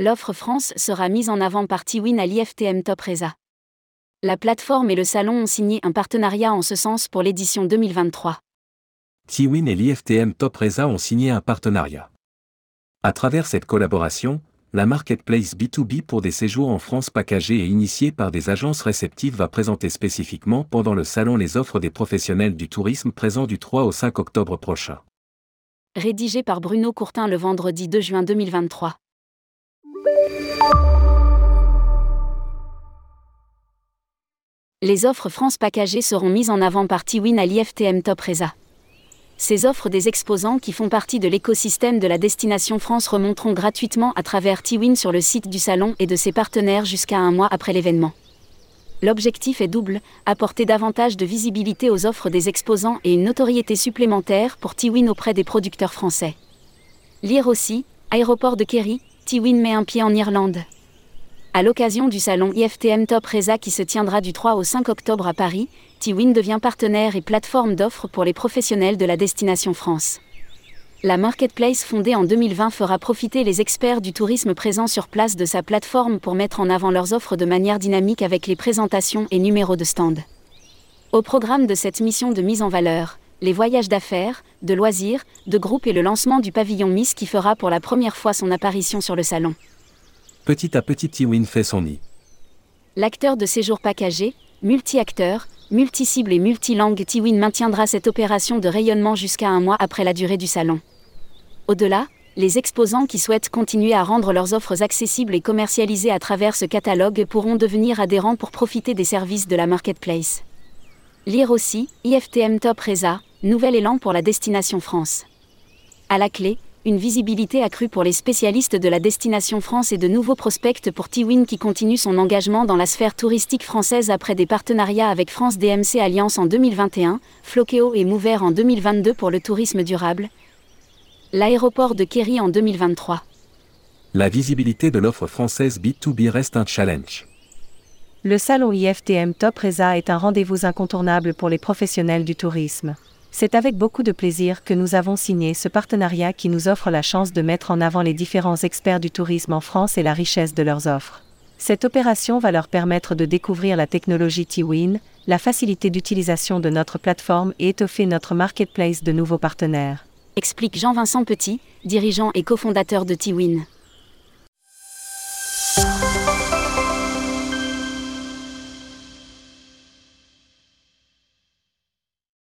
L'offre France sera mise en avant par Tiwin à l'IFTM Top Reza. La plateforme et le salon ont signé un partenariat en ce sens pour l'édition 2023. Tiwin et l'IFTM Top Reza ont signé un partenariat. À travers cette collaboration, la marketplace B2B pour des séjours en France packagés et initiée par des agences réceptives va présenter spécifiquement pendant le salon les offres des professionnels du tourisme présents du 3 au 5 octobre prochain. Rédigé par Bruno Courtin le vendredi 2 juin 2023. Les offres France packagées seront mises en avant par Tiwin à l'IFTM Top Reza. Ces offres des exposants qui font partie de l'écosystème de la destination France remonteront gratuitement à travers Tiwin sur le site du salon et de ses partenaires jusqu'à un mois après l'événement. L'objectif est double, apporter davantage de visibilité aux offres des exposants et une notoriété supplémentaire pour Tiwin auprès des producteurs français. Lire aussi, Aéroport de Kerry, Tiwin met un pied en Irlande. À l'occasion du salon IFTM Top Reza qui se tiendra du 3 au 5 octobre à Paris, Tiwin devient partenaire et plateforme d'offres pour les professionnels de la destination France. La marketplace fondée en 2020 fera profiter les experts du tourisme présents sur place de sa plateforme pour mettre en avant leurs offres de manière dynamique avec les présentations et numéros de stand. Au programme de cette mission de mise en valeur, les voyages d'affaires, de loisirs, de groupes et le lancement du pavillon Miss qui fera pour la première fois son apparition sur le salon. Petit à petit Tiwin fait son nid. L'acteur de séjour packagé, multi-acteur, multi-cible et multilangue Tiwin maintiendra cette opération de rayonnement jusqu'à un mois après la durée du salon. Au-delà, les exposants qui souhaitent continuer à rendre leurs offres accessibles et commercialisées à travers ce catalogue pourront devenir adhérents pour profiter des services de la marketplace. Lire aussi, IFTM Top Reza, nouvel élan pour la destination France. À la clé, une visibilité accrue pour les spécialistes de la destination France et de nouveaux prospects pour Tiwin qui continue son engagement dans la sphère touristique française après des partenariats avec France DMC Alliance en 2021, Flokeo et Mover en 2022 pour le tourisme durable. L'aéroport de Kerry en 2023. La visibilité de l'offre française B2B reste un challenge. Le salon IFTM Top Reza est un rendez-vous incontournable pour les professionnels du tourisme. C'est avec beaucoup de plaisir que nous avons signé ce partenariat qui nous offre la chance de mettre en avant les différents experts du tourisme en France et la richesse de leurs offres. Cette opération va leur permettre de découvrir la technologie T-Win, la facilité d'utilisation de notre plateforme et étoffer notre marketplace de nouveaux partenaires. Explique Jean-Vincent Petit, dirigeant et cofondateur de T-Win.